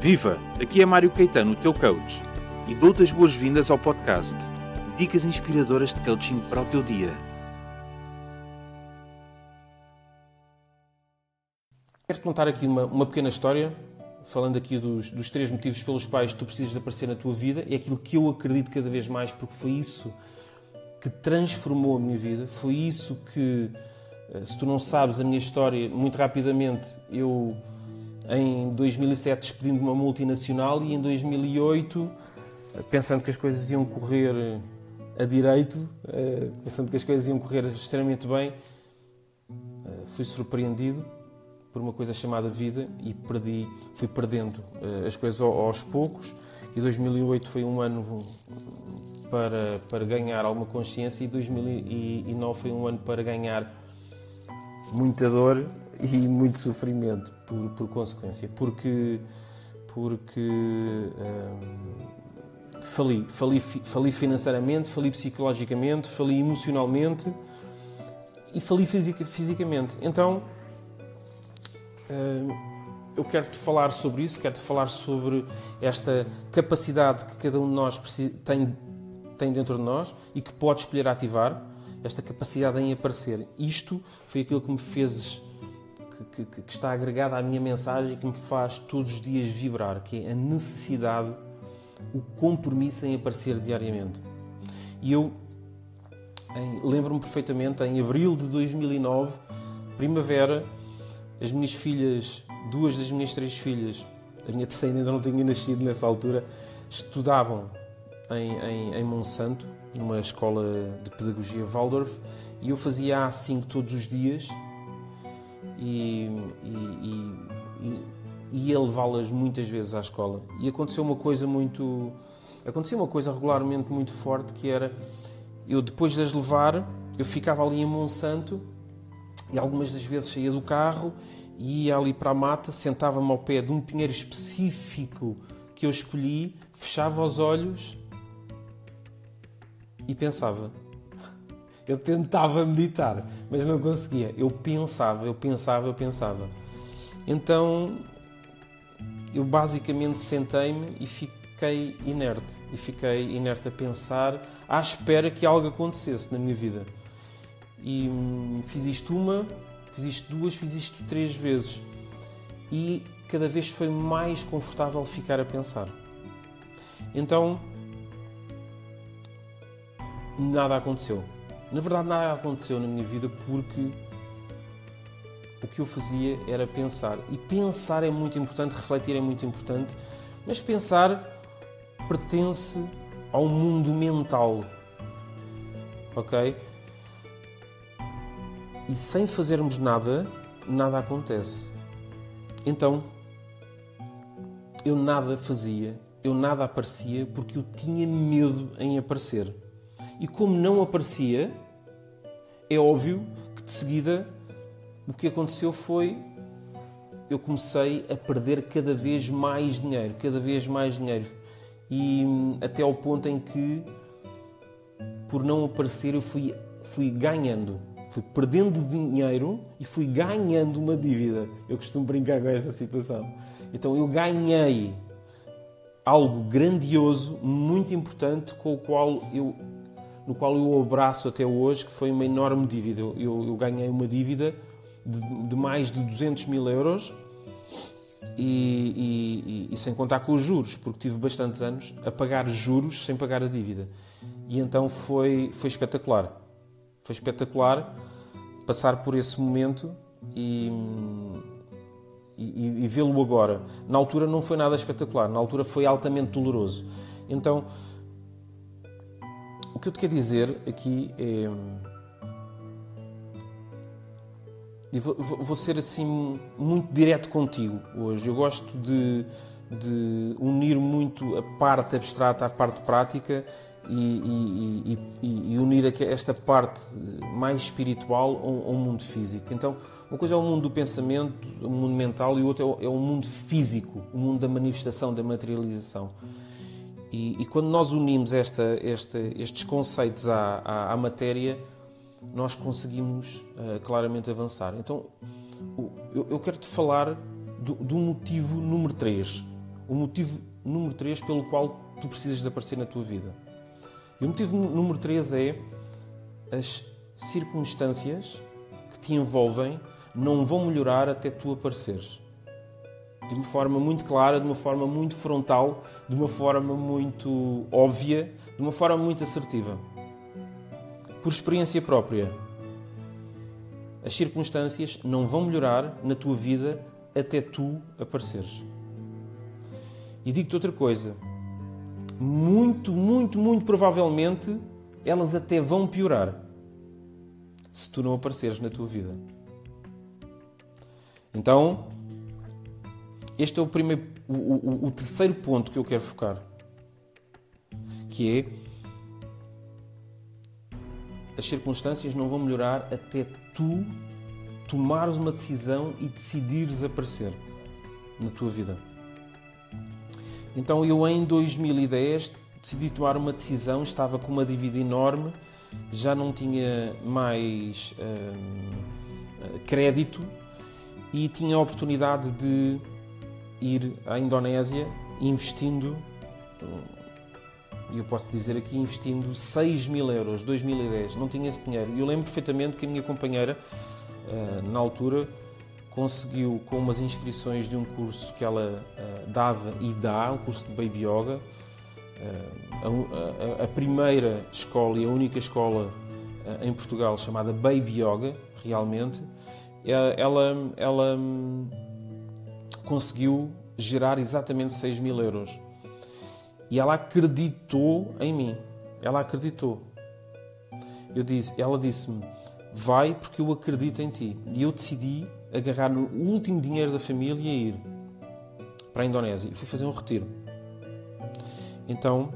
Viva! Aqui é Mário Caetano, o teu coach, e dou-te as boas-vindas ao podcast Dicas inspiradoras de coaching para o teu dia. Quero-te contar aqui uma, uma pequena história, falando aqui dos, dos três motivos pelos quais tu precisas de aparecer na tua vida. É aquilo que eu acredito cada vez mais, porque foi isso que transformou a minha vida, foi isso que, eh, se tu não sabes a minha história, muito rapidamente eu em 2007 despedi-me de uma multinacional e em 2008, pensando que as coisas iam correr a direito, eh, pensando que as coisas iam correr extremamente bem, eh, fui surpreendido por uma coisa chamada vida e perdi, fui perdendo eh, as coisas aos poucos. E 2008 foi um ano para, para ganhar alguma consciência e 2009 foi um ano para ganhar muita dor e muito sofrimento por, por consequência, porque, porque hum, fali, fali, fali financeiramente, fali psicologicamente, fali emocionalmente e fali fisica, fisicamente. Então hum, eu quero-te falar sobre isso, quero-te falar sobre esta capacidade que cada um de nós tem, tem dentro de nós e que pode escolher ativar esta capacidade em aparecer. Isto foi aquilo que me fez, que, que, que está agregado à minha mensagem e que me faz todos os dias vibrar, que é a necessidade, o compromisso em aparecer diariamente. E eu lembro-me perfeitamente, em abril de 2009, primavera, as minhas filhas, duas das minhas três filhas, a minha terceira ainda não tinha nascido nessa altura, estudavam em, em, em Monsanto, numa escola de pedagogia Waldorf, e eu fazia A5 todos os dias e, e, e, e ia levá-las muitas vezes à escola. E aconteceu uma coisa muito. Aconteceu uma coisa regularmente muito forte que era eu depois de as levar, eu ficava ali em Monsanto e algumas das vezes saía do carro e ia ali para a mata, sentava-me ao pé de um pinheiro específico que eu escolhi, fechava os olhos e pensava. Eu tentava meditar, mas não conseguia. Eu pensava, eu pensava, eu pensava. Então eu basicamente sentei-me e fiquei inerte. E fiquei inerte a pensar, à espera que algo acontecesse na minha vida. E hum, fiz isto uma, fiz isto duas, fiz isto três vezes. E cada vez foi mais confortável ficar a pensar. Então nada aconteceu. Na verdade, nada aconteceu na minha vida porque o que eu fazia era pensar. E pensar é muito importante, refletir é muito importante, mas pensar pertence ao mundo mental. Ok? E sem fazermos nada, nada acontece. Então, eu nada fazia, eu nada aparecia porque eu tinha medo em aparecer. E como não aparecia, é óbvio que de seguida o que aconteceu foi eu comecei a perder cada vez mais dinheiro, cada vez mais dinheiro. E hum, até ao ponto em que, por não aparecer, eu fui, fui ganhando. Fui perdendo dinheiro e fui ganhando uma dívida. Eu costumo brincar com esta situação. Então eu ganhei algo grandioso, muito importante, com o qual eu no qual eu abraço até hoje, que foi uma enorme dívida. Eu, eu ganhei uma dívida de, de, mais de 200 mil euros e, e, e, sem contar com os juros, porque tive bastantes anos a pagar juros sem pagar a dívida. E então foi, foi espetacular. Foi espetacular passar por esse momento e, e, e vê-lo agora. Na altura não foi nada espetacular, na altura foi altamente doloroso. Então o que eu te quero dizer aqui é. E vou, vou, ser assim muito direto contigo hoje. Eu gosto de, de unir muito a parte abstrata à parte prática e, e, e, e unir esta parte mais espiritual ao, ao, mundo físico. Então, uma coisa é o mundo do pensamento, o mundo mental, e o outro é é o mundo físico, o mundo da manifestação, da materialização. E, e quando nós unimos esta, esta, estes conceitos à, à, à, matéria, nós conseguimos uh, claramente avançar. Então, eu, eu quero-te falar do, do, motivo número 3. o motivo número 3 pelo qual tu precisas desaparecer na tua vida. E o motivo número 3 é as circunstâncias que te envolvem não vão melhorar até tu apareceres. De uma forma muito clara, de uma forma muito frontal, de uma forma muito óbvia, de uma forma muito assertiva. Por experiência própria, as circunstâncias não vão melhorar na tua vida até tu apareceres. E digo-te outra coisa: muito, muito, muito provavelmente elas até vão piorar se tu não apareceres na tua vida. Então, este é o primeiro, o, o, o terceiro ponto que eu quero focar, que é as circunstâncias não vão melhorar até tu tomares uma decisão e decidires aparecer na tua vida. Então eu em 2010 decidi tomar uma decisão, estava com uma dívida enorme, já não tinha mais uh, crédito e tinha a oportunidade de ir à Indonésia investindo, e eu posso dizer aqui, investindo 6 mil euros, 2010. Não tinha esse dinheiro. E eu lembro perfeitamente que a minha companheira, eh, na altura, conseguiu, com umas inscrições de um curso que ela eh, dava e dá, um curso de Baby Yoga, eh, a, primeira escola e a única escola em Portugal chamada Baby Yoga, realmente, ela, ela conseguiu gerar exatamente 6 mil euros. E ela acreditou em mim. Ela acreditou. Eu disse, ela disse-me: Vai porque eu acredito em ti. E eu decidi agarrar no último dinheiro da família e ir para a Indonésia. E fui fazer um retiro. Então,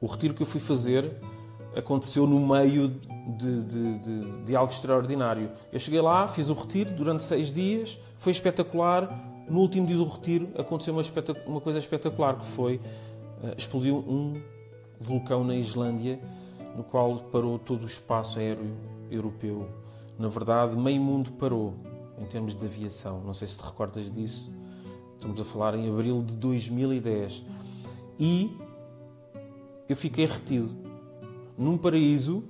o retiro que eu fui fazer aconteceu no meio de, de, de, de, algo extraordinário. Eu cheguei lá, fiz o retiro durante seis dias, foi espetacular. No último dia do retiro aconteceu uma, uma coisa espetacular que foi uh, explodiu um vulcão na Islândia, no qual parou todo o espaço aéreo europeu. Na verdade, meio mundo parou em termos de aviação. Não sei se te recordas disso. Estamos a falar em abril de 2010. E eu fiquei retido num paraíso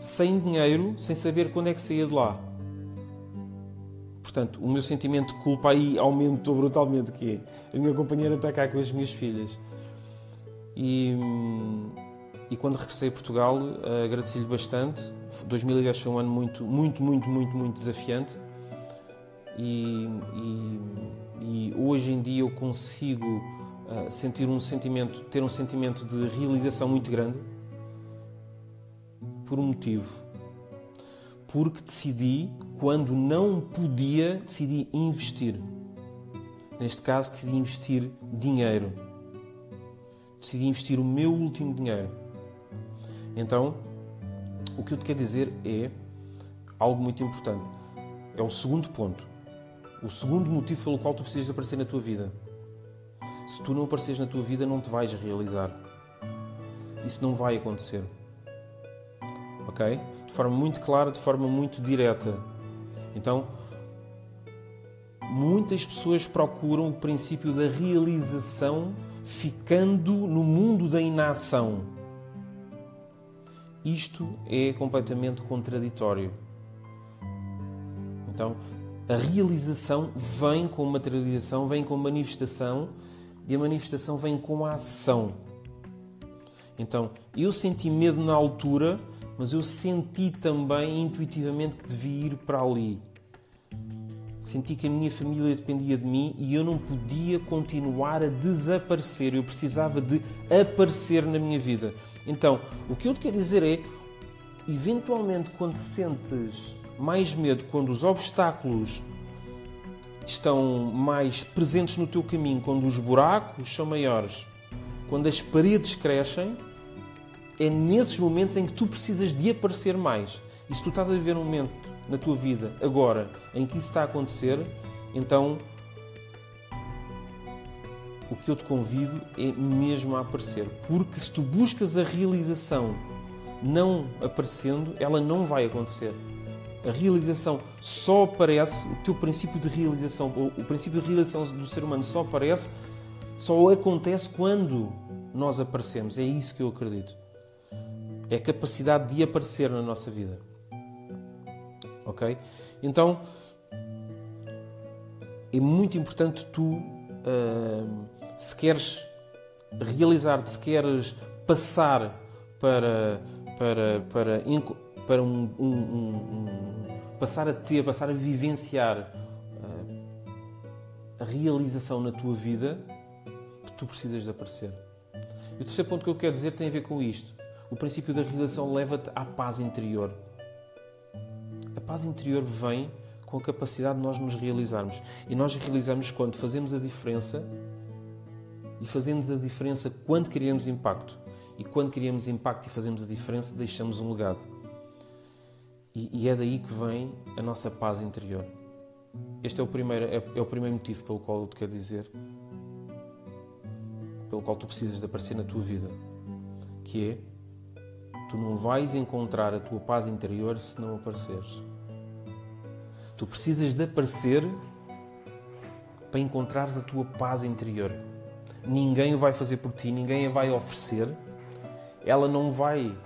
sem dinheiro, sem saber quando é que saía de lá. Portanto, o meu sentimento de culpa aí aumentou brutalmente, que é, a minha companheira está cá com as minhas filhas. E, e quando regressei a Portugal, agradeci-lhe bastante. 2010 foi um ano muito, muito, muito, muito, muito desafiante. E, e, e hoje em dia eu consigo uh, sentir um sentimento, ter um sentimento de realização muito grande por um motivo. Porque decidi, quando não podia, decidi investir. Neste caso, decidi investir dinheiro. Decidi investir o meu último dinheiro. Então, o que eu te quero dizer é algo muito importante. É o segundo ponto. O segundo motivo pelo qual tu precisas aparecer na tua vida. Se tu não apareceres na tua vida, não te vais realizar. Isso não vai acontecer ok? De forma muito clara, de forma muito direta. Então, muitas pessoas procuram o princípio da realização ficando no mundo da inação. Isto é completamente contraditório. Então, a realização vem com materialização, vem com manifestação e a manifestação vem com a ação. Então, eu senti medo na altura mas eu senti também intuitivamente que devia ir para ali. Senti que a minha família dependia de mim e eu não podia continuar a desaparecer. Eu precisava de aparecer na minha vida. Então, o que eu te quero dizer é: eventualmente, quando sentes mais medo, quando os obstáculos estão mais presentes no teu caminho, quando os buracos são maiores, quando as paredes crescem, é nesses momentos em que tu precisas de aparecer mais. E se tu estás a viver um momento na tua vida, agora, em que isso está a acontecer, então o que eu te convido é mesmo a aparecer. Porque se tu buscas a realização não aparecendo, ela não vai acontecer. A realização só aparece, o teu princípio de realização, o princípio de realização do ser humano só aparece, só acontece quando nós aparecemos. É isso que eu acredito. É a capacidade de aparecer na nossa vida. Ok? Então, é muito importante tu, uh, se queres realizar, se queres passar para, para, para, para um, um, um, passar a ter, passar a vivenciar uh, a realização na tua vida, que tu precisas de aparecer. E o terceiro ponto que eu quero dizer tem a ver com isto. O princípio da realização leva-te à paz interior. A paz interior vem com a capacidade de nós nos realizarmos. E nós realizamos quando fazemos a diferença e fazemos a diferença quando criamos impacto. E quando criamos impacto e fazemos a diferença, deixamos um legado. E, e, é daí que vem a nossa paz interior. Este é o primeiro, é, é o primeiro motivo pelo qual eu te quero dizer, pelo qual tu precisas de aparecer na tua vida, que é tu não vais encontrar a tua paz interior se não apareceres. Tu precisas de aparecer para encontrares a tua paz interior. Ninguém o vai fazer por ti, ninguém a vai oferecer. Ela não vai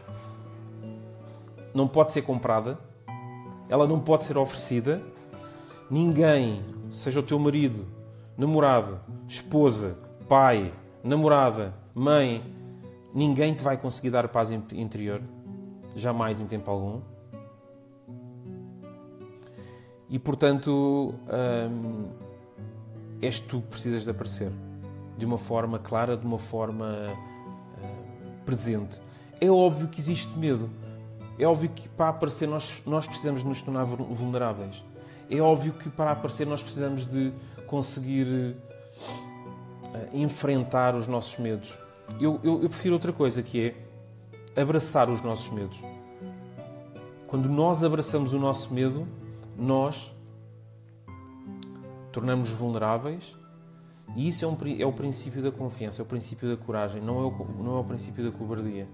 não pode ser comprada, ela não pode ser oferecida. Ninguém, seja o teu marido, namorado, esposa, pai, namorada, mãe, ninguém te vai conseguir dar paz interior, jamais em tempo algum. E portanto, hum, és tu que precisas de aparecer de uma forma clara, de uma forma hum, presente. É óbvio que existe medo. É óbvio que para aparecer nós, nós precisamos nos tornar vulneráveis. É óbvio que para aparecer nós precisamos de conseguir uh, enfrentar os nossos medos. Eu, eu, eu prefiro outra coisa que é abraçar os nossos medos. Quando nós abraçamos o nosso medo, nós tornamos vulneráveis e isso é, um, é, o princípio da confiança, é o princípio da coragem, não é o, não é o princípio da cobardia.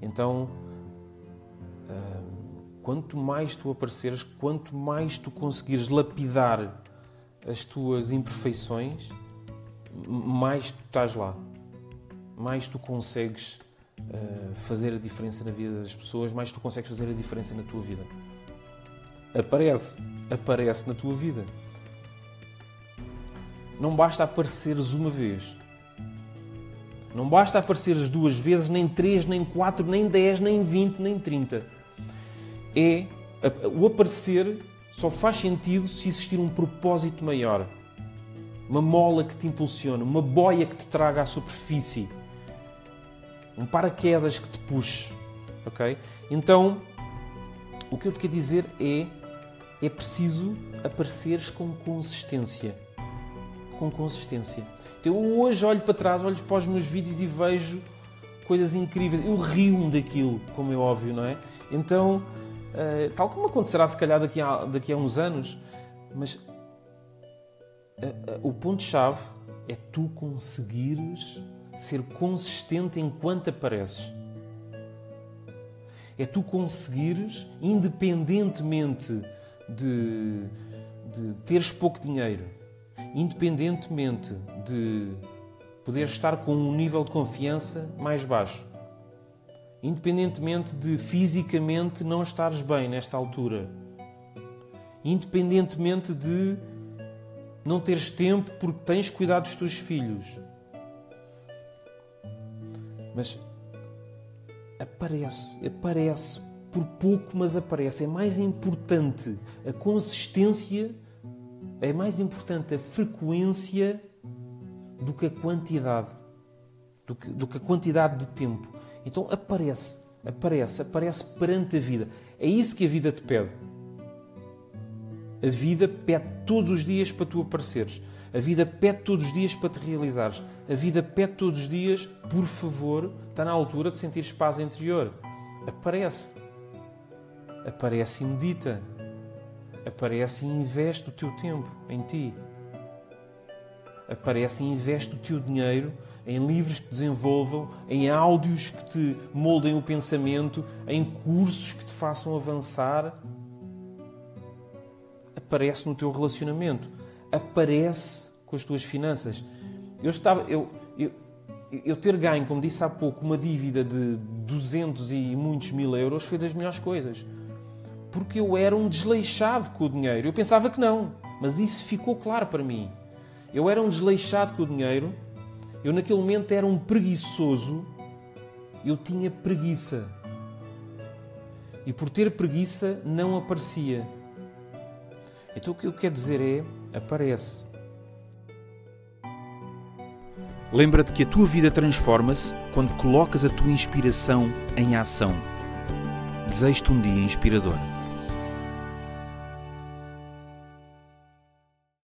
Então, quanto mais tu apareceres, quanto mais tu conseguires lapidar as tuas imperfeições, mais tu estás lá. Mais tu consegues uh, fazer a diferença na vida das pessoas, mais tu consegues fazer a diferença na tua vida. Aparece, aparece na tua vida. Não basta apareceres uma vez. Não basta apareceres duas vezes, nem três, nem quatro, nem dez, nem vinte, nem trinta é o aparecer só faz sentido se existir um propósito maior. Uma mola que te impulsiona, uma boia que te traga à superfície, um paraquedas que te puxe. Ok? Então, o que eu te quero dizer é: é preciso apareceres com consistência. Com consistência. Eu hoje olho para trás, olho para os meus vídeos e vejo coisas incríveis. Eu rio-me daquilo, como é óbvio, não é? Então, Uh, tal como acontecerá se calhar daqui a, daqui a uns anos, mas uh, uh, o ponto-chave é tu conseguires ser consistente enquanto apareces. É tu conseguires, independentemente de, de teres pouco dinheiro, independentemente de poderes estar com um nível de confiança mais baixo, independentemente de fisicamente não estares bem nesta altura, independentemente de não teres tempo porque tens cuidado dos teus filhos. Mas aparece, aparece por pouco, mas aparece. É mais importante a consistência, é mais importante a frequência do que a quantidade, do que, do que a quantidade de tempo. Então aparece, aparece, aparece perante a vida. É isso que a vida te pede. A vida pede todos os dias para tu apareceres. A vida pede todos os dias para te realizares. A vida pede todos os dias, por favor, está na altura de sentir paz interior. Aparece. Aparece e medita. Aparece e investe o teu tempo em ti. Aparece e investe o teu dinheiro em livros que desenvolvam, em áudios que te moldem o pensamento, em cursos que te façam avançar. aparece no teu relacionamento, aparece com as tuas finanças. Eu estava, eu, eu, eu ter ganho, como disse há pouco, uma dívida de 200 e muitos mil euros foi das melhores coisas. Porque eu era um desleixado com o dinheiro. Eu pensava que não, mas isso ficou claro para mim. Eu era um desleixado com o dinheiro, eu naquele momento era um preguiçoso, eu tinha preguiça. E por ter preguiça, não aparecia. Então o que eu quero dizer é: aparece. Lembra-te que a tua vida transforma-se quando colocas a tua inspiração em ação. Desejo-te um dia inspirador.